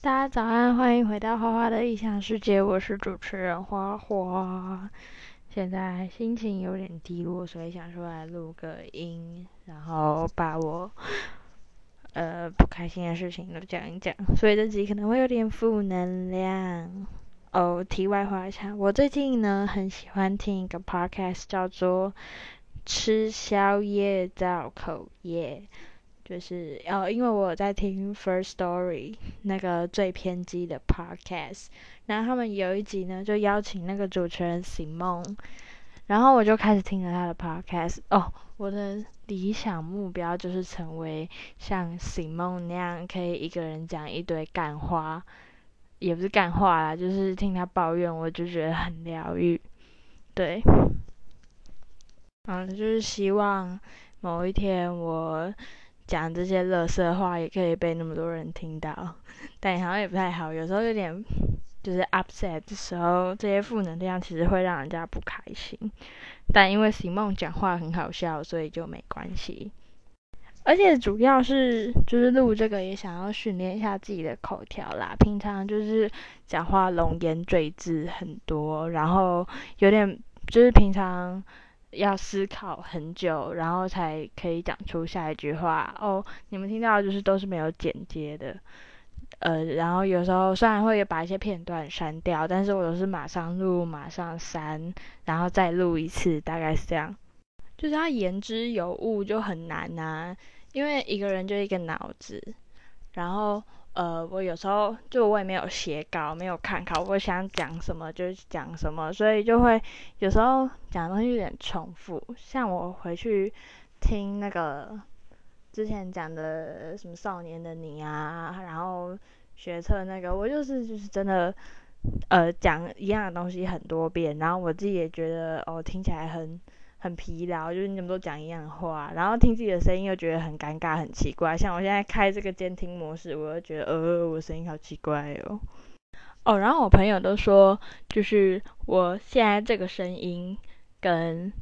大家早安，欢迎回到花花的异想世界，我是主持人花花。现在心情有点低落，所以想出来录个音，然后把我呃不开心的事情都讲一讲。所以这集可能会有点负能量。哦，题外话一下，我最近呢很喜欢听一个 podcast，叫做《吃宵夜造口业》。就是哦，因为我在听 First Story 那个最偏激的 podcast，然后他们有一集呢，就邀请那个主持人 Simon，然后我就开始听了他的 podcast。哦，我的理想目标就是成为像 Simon 那样，可以一个人讲一堆干话，也不是干话啦，就是听他抱怨，我就觉得很疗愈。对，嗯，就是希望某一天我。讲这些乐色话也可以被那么多人听到，但好像也不太好。有时候有点就是 upset 的时候，这些负能量其实会让人家不开心。但因为席梦讲话很好笑，所以就没关系。而且主要是就是录这个也想要训练一下自己的口条啦。平常就是讲话龙颜赘字很多，然后有点就是平常。要思考很久，然后才可以讲出下一句话哦。你们听到就是都是没有剪接的，呃，然后有时候虽然会把一些片段删掉，但是我都是马上录，马上删，然后再录一次，大概是这样。就是他言之有物就很难呐，因为一个人就一个脑子，然后。呃，我有时候就我也没有写稿，没有看稿，我想讲什么就讲什么，所以就会有时候讲的东西有点重复。像我回去听那个之前讲的什么少年的你啊，然后学测那个，我就是就是真的呃讲一样的东西很多遍，然后我自己也觉得哦听起来很。很疲劳，就是你们都讲一样的话，然后听自己的声音又觉得很尴尬、很奇怪。像我现在开这个监听模式，我就觉得呃，我声音好奇怪哦。哦，然后我朋友都说，就是我现在这个声音跟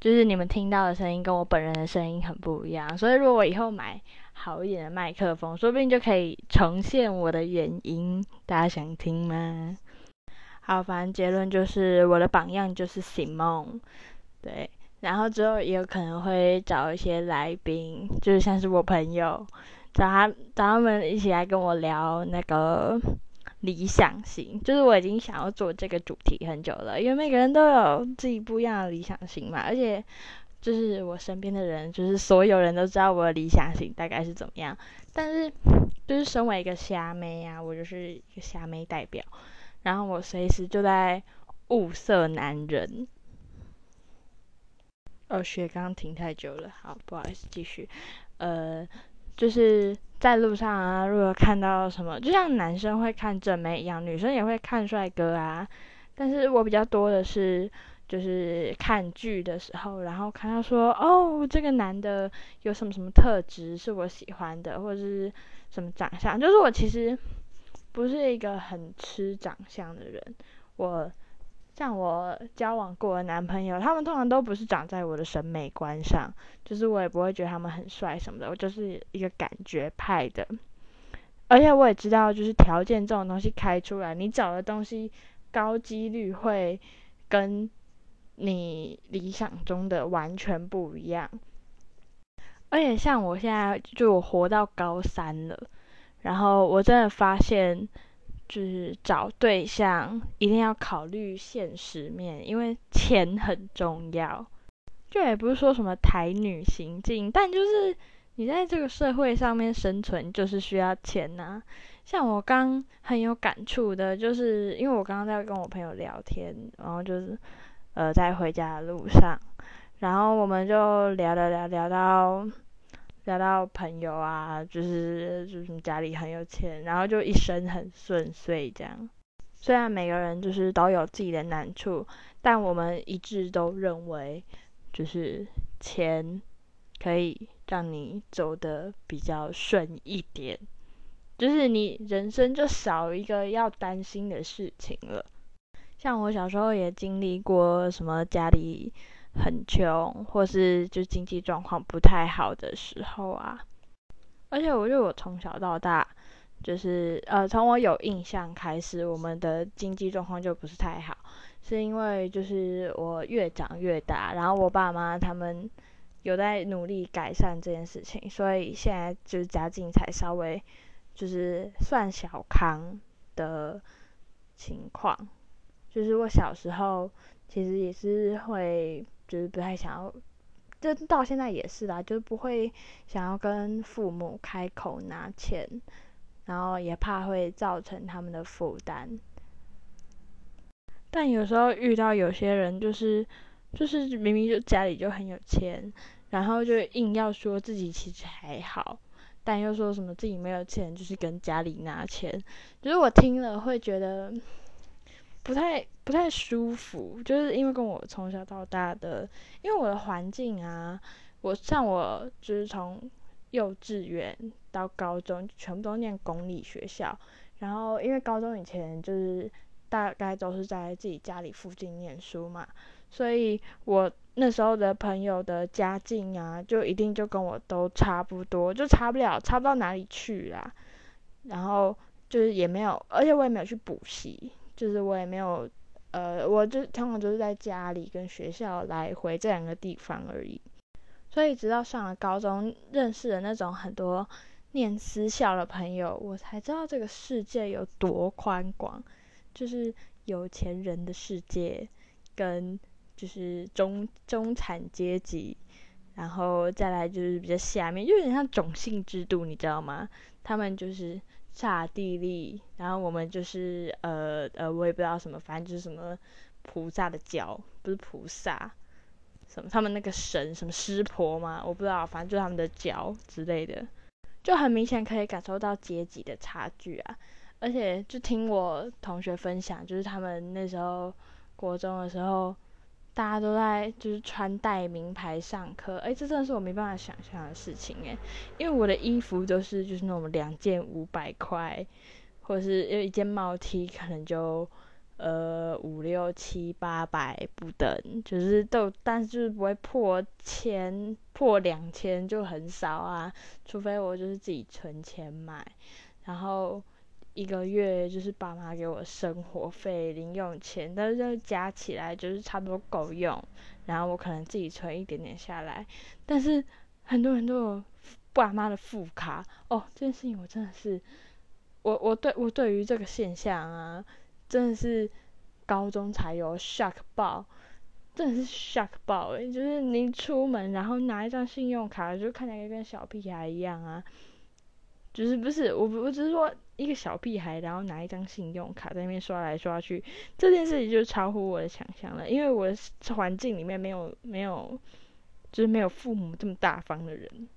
就是你们听到的声音跟我本人的声音很不一样。所以如果我以后买好一点的麦克风，说不定就可以重现我的原音。大家想听吗？好，反正结论就是我的榜样就是醒梦，对。然后之后也有可能会找一些来宾，就是像是我朋友，找他找他们一起来跟我聊那个理想型。就是我已经想要做这个主题很久了，因为每个人都有自己不一样的理想型嘛。而且就是我身边的人，就是所有人都知道我的理想型大概是怎么样。但是就是身为一个虾妹啊，我就是一个虾妹代表，然后我随时就在物色男人。哦，学刚刚停太久了，好，不好意思，继续。呃，就是在路上啊，如果看到什么，就像男生会看正妹一样，女生也会看帅哥啊。但是我比较多的是，就是看剧的时候，然后看到说，哦，这个男的有什么什么特质是我喜欢的，或者是什么长相，就是我其实不是一个很吃长相的人，我。像我交往过的男朋友，他们通常都不是长在我的审美观上，就是我也不会觉得他们很帅什么的，我就是一个感觉派的。而且我也知道，就是条件这种东西开出来，你找的东西高几率会跟你理想中的完全不一样。而且像我现在，就我活到高三了，然后我真的发现。就是找对象一定要考虑现实面，因为钱很重要。就也不是说什么台女行径，但就是你在这个社会上面生存，就是需要钱呐。像我刚很有感触的，就是因为我刚刚在跟我朋友聊天，然后就是呃在回家的路上，然后我们就聊聊聊聊到。交到朋友啊，就是就是家里很有钱，然后就一生很顺遂这样。虽然每个人就是都有自己的难处，但我们一致都认为，就是钱可以让你走得比较顺一点，就是你人生就少一个要担心的事情了。像我小时候也经历过什么家里。很穷，或是就经济状况不太好的时候啊，而且我觉得我从小到大就是呃，从我有印象开始，我们的经济状况就不是太好，是因为就是我越长越大，然后我爸妈他们有在努力改善这件事情，所以现在就是家境才稍微就是算小康的情况。就是我小时候其实也是会就是不太想要，就到现在也是啦，就是不会想要跟父母开口拿钱。然后也怕会造成他们的负担，但有时候遇到有些人，就是就是明明就家里就很有钱，然后就硬要说自己其实还好，但又说什么自己没有钱，就是跟家里拿钱，就是我听了会觉得不太不太舒服，就是因为跟我从小到大的，因为我的环境啊，我像我就是从。幼稚园到高中全部都念公立学校，然后因为高中以前就是大概都是在自己家里附近念书嘛，所以我那时候的朋友的家境啊，就一定就跟我都差不多，就差不了，差不到哪里去啦。然后就是也没有，而且我也没有去补习，就是我也没有，呃，我就通常就是在家里跟学校来回这两个地方而已。所以直到上了高中，认识了那种很多念私校的朋友，我才知道这个世界有多宽广，就是有钱人的世界，跟就是中中产阶级，然后再来就是比较下面，就有点像种姓制度，你知道吗？他们就是刹地利，然后我们就是呃呃，我也不知道什么，反正就是什么菩萨的教，不是菩萨。什么？他们那个神什么师婆嘛？我不知道，反正就是他们的脚之类的，就很明显可以感受到阶级的差距啊！而且就听我同学分享，就是他们那时候国中的时候，大家都在就是穿戴名牌上课，哎，这真的是我没办法想象的事情哎！因为我的衣服都是就是那种两件五百块，或者是因为一件帽 T 可能就。呃，五六七八百不等，就是都，但是就是不会破千，破两千就很少啊。除非我就是自己存钱买，然后一个月就是爸妈给我生活费、零用钱，但是加起来就是差不多够用。然后我可能自己存一点点下来，但是很多人都有爸妈的副卡哦。这件事情我真的是，我我对我对于这个现象啊。真的是高中才有 shock 爆，真的是 shock 爆诶，就是你出门然后拿一张信用卡，就看起来跟小屁孩一样啊。就是不是我，我只是说一个小屁孩，然后拿一张信用卡在那边刷来刷去，这件事情就超乎我的想象了。因为我的环境里面没有没有，就是没有父母这么大方的人。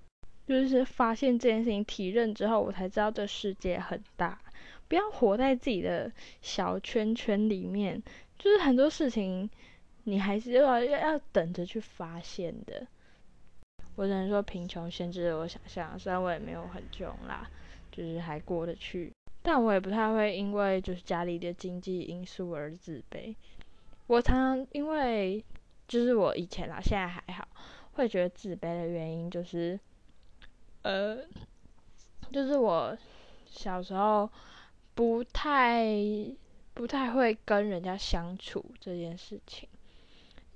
就是发现这件事情体认之后，我才知道这世界很大。不要活在自己的小圈圈里面，就是很多事情你还是要要要等着去发现的。我只能说贫穷限制了我想象，虽然我也没有很穷啦，就是还过得去。但我也不太会因为就是家里的经济因素而自卑。我常常因为就是我以前啦，现在还好，会觉得自卑的原因就是，呃，就是我小时候。不太不太会跟人家相处这件事情，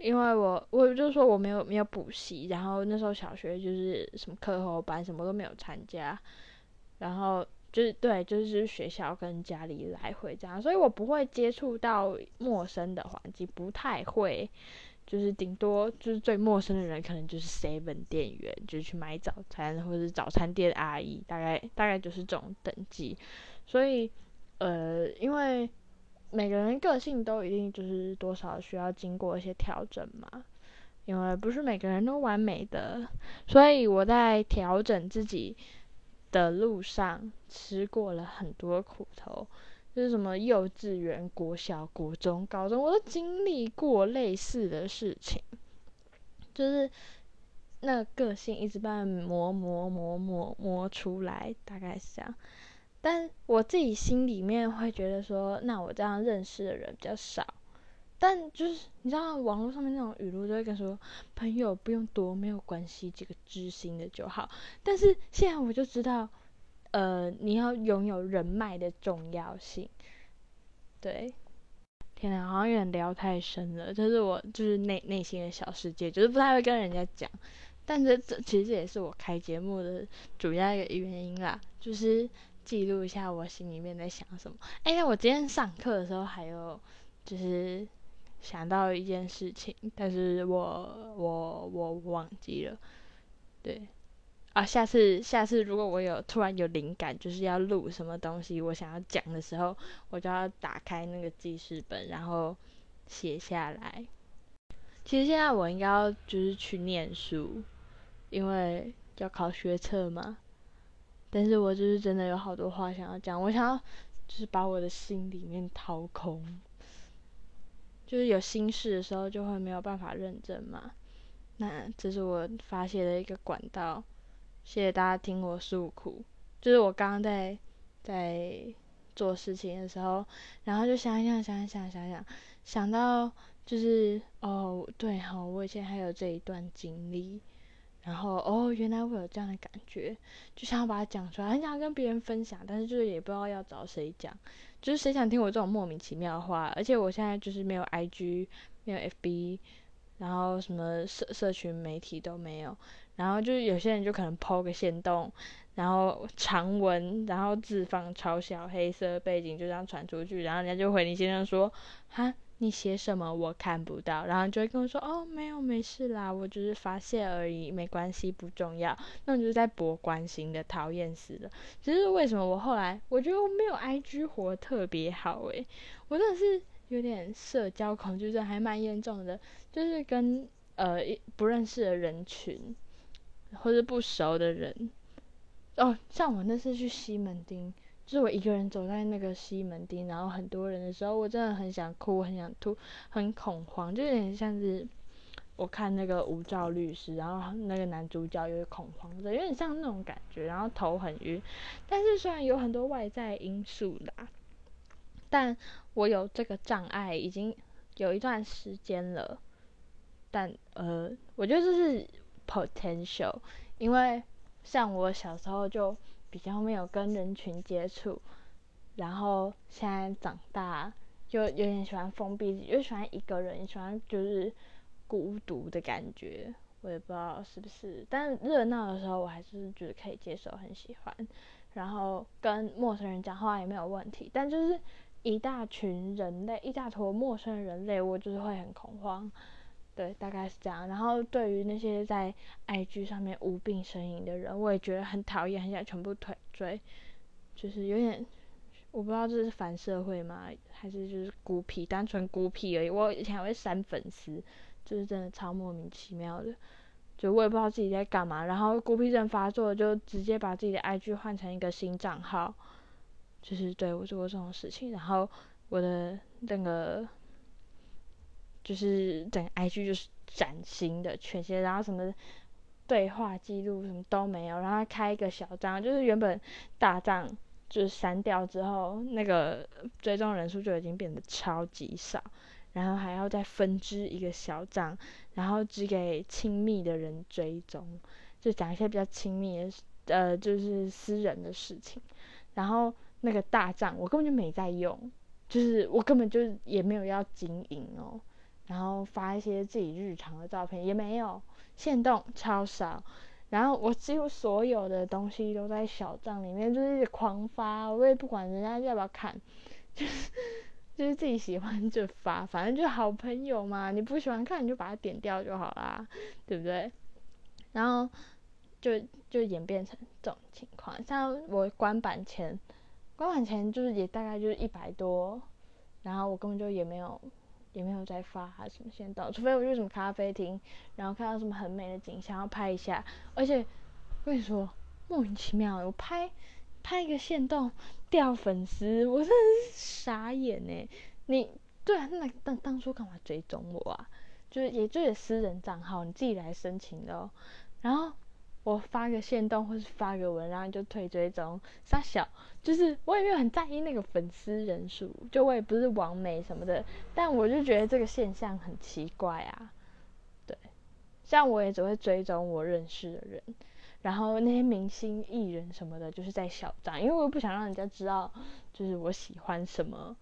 因为我我就说我没有没有补习，然后那时候小学就是什么课后班什么都没有参加，然后就是对就是学校跟家里来回这样，所以我不会接触到陌生的环境，不太会，就是顶多就是最陌生的人可能就是 seven 店员，就是去买早餐或者早餐店阿姨，大概大概就是这种等级，所以。呃，因为每个人个性都一定就是多少需要经过一些调整嘛，因为不是每个人都完美的，所以我在调整自己的路上吃过了很多苦头，就是什么幼稚园、国小、国中、高中，我都经历过类似的事情，就是那个性一直被磨磨磨磨磨出来，大概是这样。但我自己心里面会觉得说，那我这样认识的人比较少。但就是你知道，网络上面那种语录就会跟说，朋友不用多，没有关系，几个知心的就好。但是现在我就知道，呃，你要拥有人脉的重要性。对，天哪，好像有点聊太深了，这是我就是内内心的小世界，就是不太会跟人家讲。但这这其实这也是我开节目的主要一个原因啦，就是记录一下我心里面在想什么。哎，我今天上课的时候还有就是想到一件事情，但是我我我忘记了，对。啊，下次下次如果我有突然有灵感，就是要录什么东西，我想要讲的时候，我就要打开那个记事本，然后写下来。其实现在我应该要就是去念书，因为要考学测嘛。但是我就是真的有好多话想要讲，我想要就是把我的心里面掏空，就是有心事的时候就会没有办法认真嘛。那这是我发泄的一个管道。谢谢大家听我诉苦，就是我刚刚在在做事情的时候，然后就想一想，想一想，想想，想到就是哦，对哈，我以前还有这一段经历，然后哦，原来我有这样的感觉，就想要把它讲出来，很想跟别人分享，但是就是也不知道要找谁讲，就是谁想听我这种莫名其妙的话，而且我现在就是没有 IG，没有 FB，然后什么社社群媒体都没有。然后就是有些人就可能抛个线动，然后长文，然后字放超小，黑色背景就这样传出去，然后人家就回你先生说，哈，你写什么我看不到，然后就会跟我说，哦，没有，没事啦，我只是发泄而已，没关系，不重要。那种就是在博关心的，讨厌死了。只是为什么我后来我觉得我没有 IG 活特别好诶，我真的是有点社交恐惧症，还蛮严重的，就是跟呃不认识的人群。或者不熟的人，哦，像我那次去西门町，就是我一个人走在那个西门町，然后很多人的时候，我真的很想哭，很想吐，很恐慌，就有点像是我看那个《无照律师》，然后那个男主角有点恐慌的，有点像那种感觉，然后头很晕。但是虽然有很多外在因素啦，但我有这个障碍已经有一段时间了，但呃，我觉得这是。potential，因为像我小时候就比较没有跟人群接触，然后现在长大就有点喜欢封闭，又喜欢一个人，喜欢就是孤独的感觉。我也不知道是不是，但热闹的时候我还是觉得可以接受，很喜欢。然后跟陌生人讲话也没有问题，但就是一大群人类，一大坨陌生人类，我就是会很恐慌。对，大概是这样。然后对于那些在 IG 上面无病呻吟的人，我也觉得很讨厌，很想全部退追，就是有点，我不知道这是反社会吗，还是就是孤僻，单纯孤僻而已。我以前还会删粉丝，就是真的超莫名其妙的，就我也不知道自己在干嘛。然后孤僻症发作，就直接把自己的 IG 换成一个新账号，就是对我做过这种事情。然后我的那个。就是整个 IG 就是崭新的全新，然后什么对话记录什么都没有，然后开一个小账，就是原本大账就是删掉之后，那个追踪人数就已经变得超级少，然后还要再分支一个小账，然后只给亲密的人追踪，就讲一些比较亲密的呃就是私人的事情，然后那个大账我根本就没在用，就是我根本就也没有要经营哦。然后发一些自己日常的照片也没有，限动超少，然后我几乎所有的东西都在小账里面，就是狂发，我也不管人家要不要看，就是就是自己喜欢就发，反正就好朋友嘛，你不喜欢看你就把它点掉就好啦，对不对？然后就就演变成这种情况，像我关版前，关版前就是也大概就是一百多，然后我根本就也没有。也没有在发什么先到，除非我去什么咖啡厅，然后看到什么很美的景象要拍一下。而且我跟你说，莫名其妙，我拍拍一个线动掉粉丝，我真的是傻眼呢。你对啊，那当当初干嘛追踪我啊？就是也就是私人账号，你自己来申请的哦。然后。我发个线动或是发个文，然后就退追踪，傻小，就是我也没有很在意那个粉丝人数，就我也不是网美什么的，但我就觉得这个现象很奇怪啊，对，像我也只会追踪我认识的人，然后那些明星艺人什么的，就是在小账，因为我不想让人家知道，就是我喜欢什么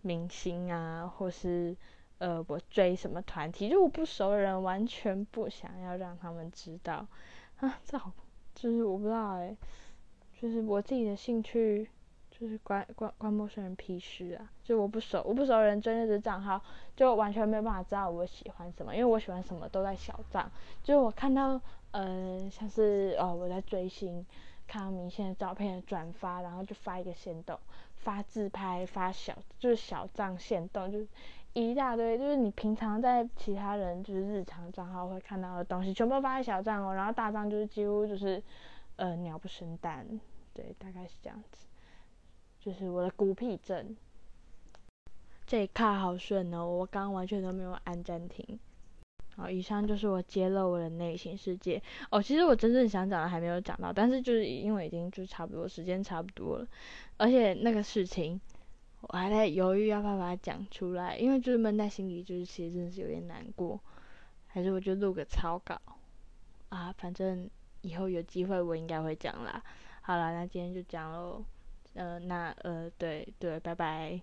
明星啊，或是呃我追什么团体，就我不熟的人完全不想要让他们知道啊，这好，就是我不知道哎，就是我自己的兴趣。就是关关关陌生人屁事啊！就我不熟，我不熟人追那只账号，就完全没有办法知道我喜欢什么，因为我喜欢什么都在小账。就我看到，呃，像是哦我在追星，看到明星的照片转发，然后就发一个线动，发自拍，发小就是小账线动，就是一大堆，就是你平常在其他人就是日常账号会看到的东西，全部发在小账哦。然后大账就是几乎就是呃鸟不生蛋，对，大概是这样子。就是我的孤僻症，这一卡好顺哦，我刚完全都没有按暂停。好，以上就是我揭露我的内心世界。哦，其实我真正想讲的还没有讲到，但是就是因为已经就差不多时间差不多了，而且那个事情我还在犹豫要不要把它讲出来，因为就是闷在心里，就是其实真的是有点难过。还是我就录个草稿啊，反正以后有机会我应该会讲啦。好了，那今天就讲喽。呃，那呃，对对，拜拜。